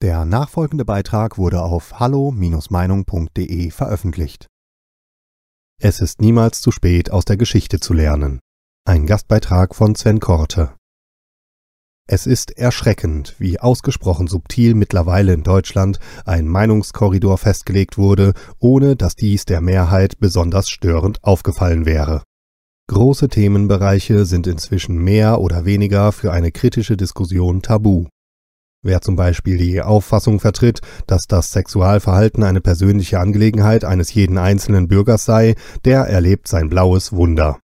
Der nachfolgende Beitrag wurde auf hallo-meinung.de veröffentlicht. Es ist niemals zu spät, aus der Geschichte zu lernen. Ein Gastbeitrag von Sven Korte. Es ist erschreckend, wie ausgesprochen subtil mittlerweile in Deutschland ein Meinungskorridor festgelegt wurde, ohne dass dies der Mehrheit besonders störend aufgefallen wäre. Große Themenbereiche sind inzwischen mehr oder weniger für eine kritische Diskussion tabu. Wer zum Beispiel die Auffassung vertritt, dass das Sexualverhalten eine persönliche Angelegenheit eines jeden einzelnen Bürgers sei, der erlebt sein blaues Wunder.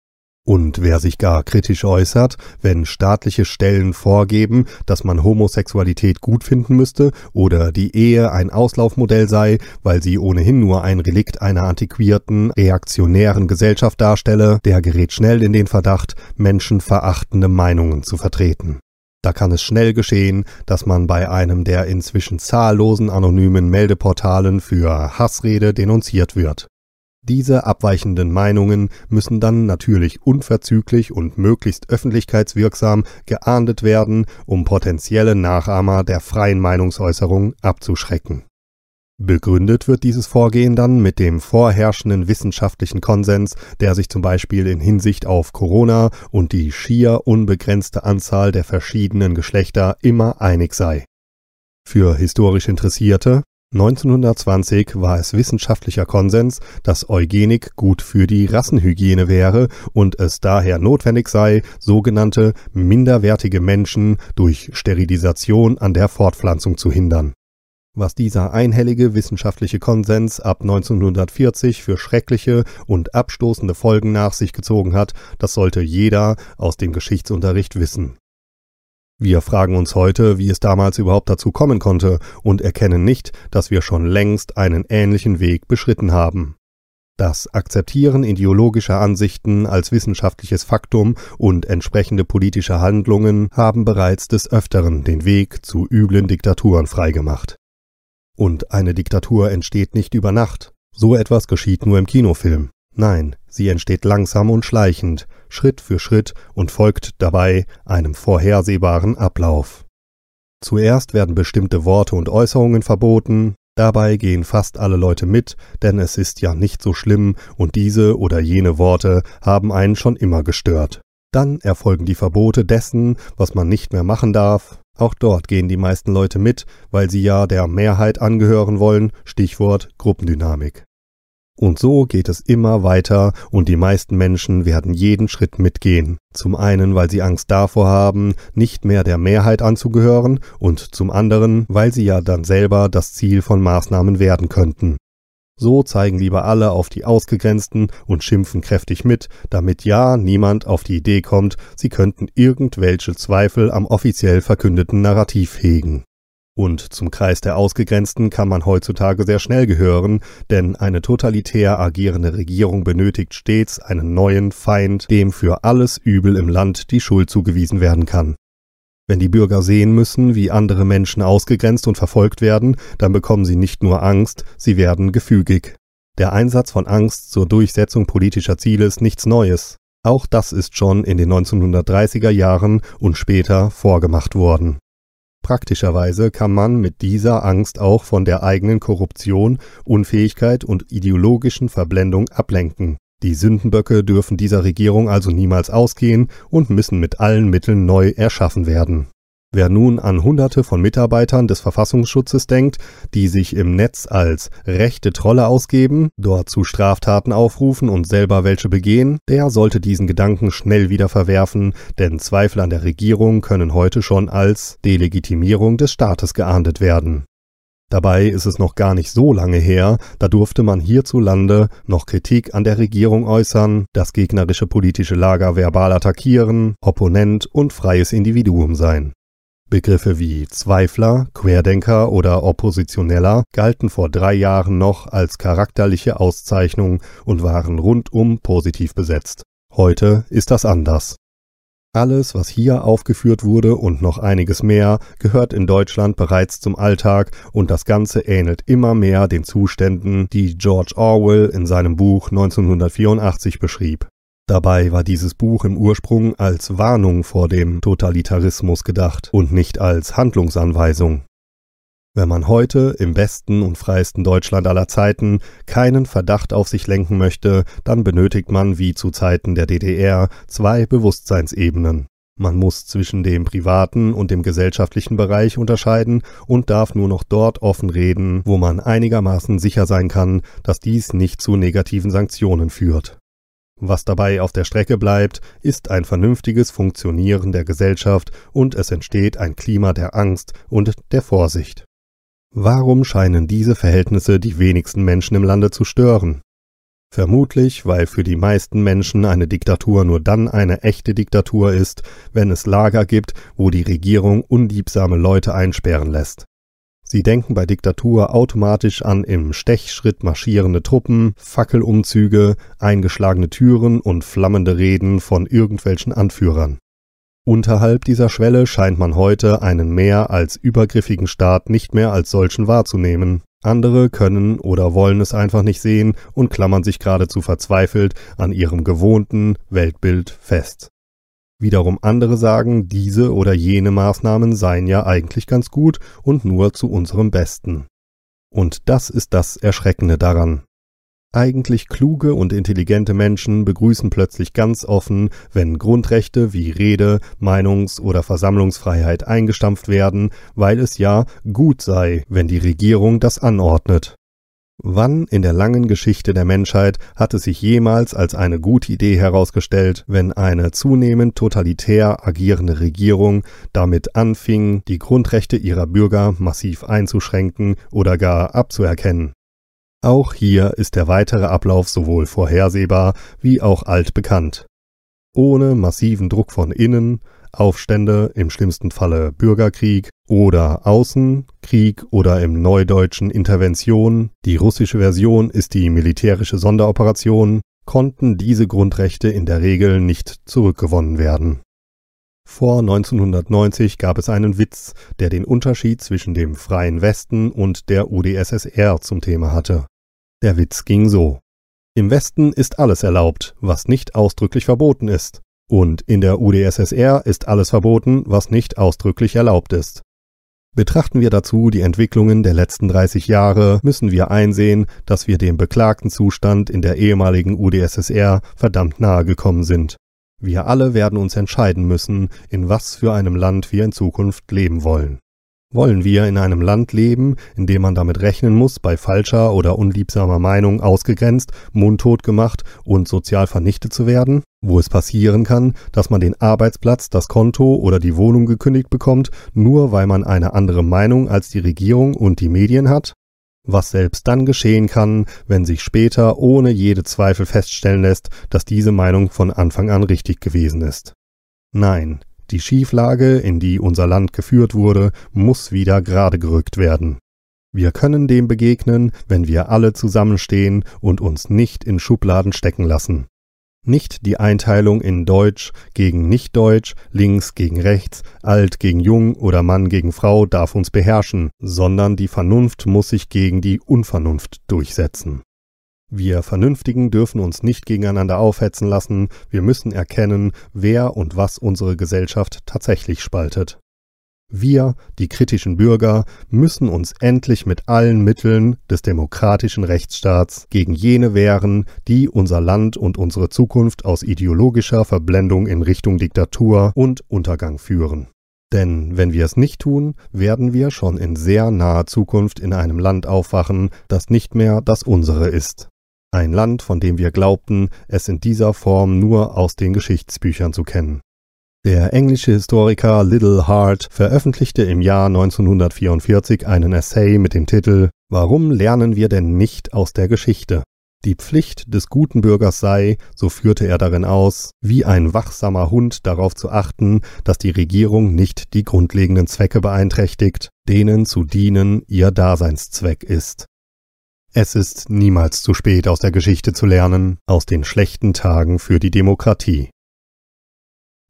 Und wer sich gar kritisch äußert, wenn staatliche Stellen vorgeben, dass man Homosexualität gut finden müsste oder die Ehe ein Auslaufmodell sei, weil sie ohnehin nur ein Relikt einer antiquierten, reaktionären Gesellschaft darstelle, der gerät schnell in den Verdacht, menschenverachtende Meinungen zu vertreten. Da kann es schnell geschehen, dass man bei einem der inzwischen zahllosen anonymen Meldeportalen für Hassrede denunziert wird. Diese abweichenden Meinungen müssen dann natürlich unverzüglich und möglichst öffentlichkeitswirksam geahndet werden, um potenzielle Nachahmer der freien Meinungsäußerung abzuschrecken Begründet wird dieses Vorgehen dann mit dem vorherrschenden wissenschaftlichen Konsens, der sich zum Beispiel in Hinsicht auf Corona und die schier unbegrenzte Anzahl der verschiedenen Geschlechter immer einig sei. Für historisch Interessierte 1920 war es wissenschaftlicher Konsens, dass Eugenik gut für die Rassenhygiene wäre und es daher notwendig sei, sogenannte minderwertige Menschen durch Sterilisation an der Fortpflanzung zu hindern was dieser einhellige wissenschaftliche Konsens ab 1940 für schreckliche und abstoßende Folgen nach sich gezogen hat, das sollte jeder aus dem Geschichtsunterricht wissen. Wir fragen uns heute, wie es damals überhaupt dazu kommen konnte und erkennen nicht, dass wir schon längst einen ähnlichen Weg beschritten haben. Das Akzeptieren ideologischer Ansichten als wissenschaftliches Faktum und entsprechende politische Handlungen haben bereits des Öfteren den Weg zu üblen Diktaturen freigemacht. Und eine Diktatur entsteht nicht über Nacht. So etwas geschieht nur im Kinofilm. Nein, sie entsteht langsam und schleichend, Schritt für Schritt und folgt dabei einem vorhersehbaren Ablauf. Zuerst werden bestimmte Worte und Äußerungen verboten, dabei gehen fast alle Leute mit, denn es ist ja nicht so schlimm und diese oder jene Worte haben einen schon immer gestört. Dann erfolgen die Verbote dessen, was man nicht mehr machen darf, auch dort gehen die meisten Leute mit, weil sie ja der Mehrheit angehören wollen, Stichwort Gruppendynamik. Und so geht es immer weiter und die meisten Menschen werden jeden Schritt mitgehen. Zum einen, weil sie Angst davor haben, nicht mehr der Mehrheit anzugehören und zum anderen, weil sie ja dann selber das Ziel von Maßnahmen werden könnten. So zeigen lieber alle auf die Ausgegrenzten und schimpfen kräftig mit, damit ja niemand auf die Idee kommt, sie könnten irgendwelche Zweifel am offiziell verkündeten Narrativ hegen. Und zum Kreis der Ausgegrenzten kann man heutzutage sehr schnell gehören, denn eine totalitär agierende Regierung benötigt stets einen neuen Feind, dem für alles Übel im Land die Schuld zugewiesen werden kann. Wenn die Bürger sehen müssen, wie andere Menschen ausgegrenzt und verfolgt werden, dann bekommen sie nicht nur Angst, sie werden gefügig. Der Einsatz von Angst zur Durchsetzung politischer Ziele ist nichts Neues. Auch das ist schon in den 1930er Jahren und später vorgemacht worden. Praktischerweise kann man mit dieser Angst auch von der eigenen Korruption, Unfähigkeit und ideologischen Verblendung ablenken. Die Sündenböcke dürfen dieser Regierung also niemals ausgehen und müssen mit allen Mitteln neu erschaffen werden. Wer nun an Hunderte von Mitarbeitern des Verfassungsschutzes denkt, die sich im Netz als rechte Trolle ausgeben, dort zu Straftaten aufrufen und selber welche begehen, der sollte diesen Gedanken schnell wieder verwerfen, denn Zweifel an der Regierung können heute schon als Delegitimierung des Staates geahndet werden. Dabei ist es noch gar nicht so lange her, da durfte man hierzulande noch Kritik an der Regierung äußern, das gegnerische politische Lager verbal attackieren, Opponent und freies Individuum sein. Begriffe wie Zweifler, Querdenker oder Oppositioneller galten vor drei Jahren noch als charakterliche Auszeichnung und waren rundum positiv besetzt. Heute ist das anders. Alles, was hier aufgeführt wurde und noch einiges mehr, gehört in Deutschland bereits zum Alltag und das Ganze ähnelt immer mehr den Zuständen, die George Orwell in seinem Buch 1984 beschrieb. Dabei war dieses Buch im Ursprung als Warnung vor dem Totalitarismus gedacht und nicht als Handlungsanweisung. Wenn man heute im besten und freiesten Deutschland aller Zeiten keinen Verdacht auf sich lenken möchte, dann benötigt man wie zu Zeiten der DDR zwei Bewusstseinsebenen. Man muss zwischen dem privaten und dem gesellschaftlichen Bereich unterscheiden und darf nur noch dort offen reden, wo man einigermaßen sicher sein kann, dass dies nicht zu negativen Sanktionen führt. Was dabei auf der Strecke bleibt, ist ein vernünftiges Funktionieren der Gesellschaft und es entsteht ein Klima der Angst und der Vorsicht. Warum scheinen diese Verhältnisse die wenigsten Menschen im Lande zu stören? Vermutlich, weil für die meisten Menschen eine Diktatur nur dann eine echte Diktatur ist, wenn es Lager gibt, wo die Regierung unliebsame Leute einsperren lässt. Sie denken bei Diktatur automatisch an im Stechschritt marschierende Truppen, Fackelumzüge, eingeschlagene Türen und flammende Reden von irgendwelchen Anführern. Unterhalb dieser Schwelle scheint man heute einen mehr als übergriffigen Staat nicht mehr als solchen wahrzunehmen. Andere können oder wollen es einfach nicht sehen und klammern sich geradezu verzweifelt an ihrem gewohnten Weltbild fest. Wiederum andere sagen, diese oder jene Maßnahmen seien ja eigentlich ganz gut und nur zu unserem Besten. Und das ist das Erschreckende daran. Eigentlich kluge und intelligente Menschen begrüßen plötzlich ganz offen, wenn Grundrechte wie Rede, Meinungs- oder Versammlungsfreiheit eingestampft werden, weil es ja gut sei, wenn die Regierung das anordnet. Wann in der langen Geschichte der Menschheit hat es sich jemals als eine gute Idee herausgestellt, wenn eine zunehmend totalitär agierende Regierung damit anfing, die Grundrechte ihrer Bürger massiv einzuschränken oder gar abzuerkennen? Auch hier ist der weitere Ablauf sowohl vorhersehbar wie auch altbekannt. Ohne massiven Druck von innen, Aufstände, im schlimmsten Falle Bürgerkrieg oder Außenkrieg oder im Neudeutschen Intervention, die russische Version ist die militärische Sonderoperation, konnten diese Grundrechte in der Regel nicht zurückgewonnen werden. Vor 1990 gab es einen Witz, der den Unterschied zwischen dem freien Westen und der UdSSR zum Thema hatte. Der Witz ging so. Im Westen ist alles erlaubt, was nicht ausdrücklich verboten ist. Und in der UdSSR ist alles verboten, was nicht ausdrücklich erlaubt ist. Betrachten wir dazu die Entwicklungen der letzten 30 Jahre, müssen wir einsehen, dass wir dem beklagten Zustand in der ehemaligen UdSSR verdammt nahe gekommen sind. Wir alle werden uns entscheiden müssen, in was für einem Land wir in Zukunft leben wollen. Wollen wir in einem Land leben, in dem man damit rechnen muss, bei falscher oder unliebsamer Meinung ausgegrenzt, mundtot gemacht und sozial vernichtet zu werden? Wo es passieren kann, dass man den Arbeitsplatz, das Konto oder die Wohnung gekündigt bekommt, nur weil man eine andere Meinung als die Regierung und die Medien hat? Was selbst dann geschehen kann, wenn sich später ohne jede Zweifel feststellen lässt, dass diese Meinung von Anfang an richtig gewesen ist. Nein, die Schieflage, in die unser Land geführt wurde, muss wieder gerade gerückt werden. Wir können dem begegnen, wenn wir alle zusammenstehen und uns nicht in Schubladen stecken lassen. Nicht die Einteilung in Deutsch gegen Nichtdeutsch, links gegen rechts, alt gegen jung oder Mann gegen Frau darf uns beherrschen, sondern die Vernunft muss sich gegen die Unvernunft durchsetzen. Wir Vernünftigen dürfen uns nicht gegeneinander aufhetzen lassen, wir müssen erkennen, wer und was unsere Gesellschaft tatsächlich spaltet. Wir, die kritischen Bürger, müssen uns endlich mit allen Mitteln des demokratischen Rechtsstaats gegen jene wehren, die unser Land und unsere Zukunft aus ideologischer Verblendung in Richtung Diktatur und Untergang führen. Denn wenn wir es nicht tun, werden wir schon in sehr naher Zukunft in einem Land aufwachen, das nicht mehr das unsere ist. Ein Land, von dem wir glaubten, es in dieser Form nur aus den Geschichtsbüchern zu kennen. Der englische Historiker Little Hart veröffentlichte im Jahr 1944 einen Essay mit dem Titel Warum lernen wir denn nicht aus der Geschichte? Die Pflicht des guten Bürgers sei, so führte er darin aus, wie ein wachsamer Hund darauf zu achten, dass die Regierung nicht die grundlegenden Zwecke beeinträchtigt, denen zu dienen ihr Daseinszweck ist. Es ist niemals zu spät, aus der Geschichte zu lernen, aus den schlechten Tagen für die Demokratie.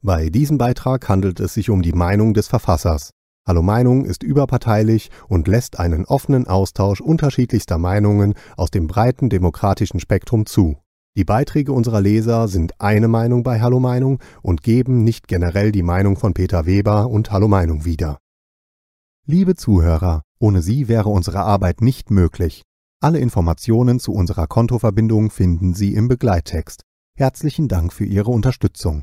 Bei diesem Beitrag handelt es sich um die Meinung des Verfassers. Hallo Meinung ist überparteilich und lässt einen offenen Austausch unterschiedlichster Meinungen aus dem breiten demokratischen Spektrum zu. Die Beiträge unserer Leser sind eine Meinung bei Hallo Meinung und geben nicht generell die Meinung von Peter Weber und Hallo Meinung wieder. Liebe Zuhörer, Ohne Sie wäre unsere Arbeit nicht möglich. Alle Informationen zu unserer Kontoverbindung finden Sie im Begleittext. Herzlichen Dank für Ihre Unterstützung.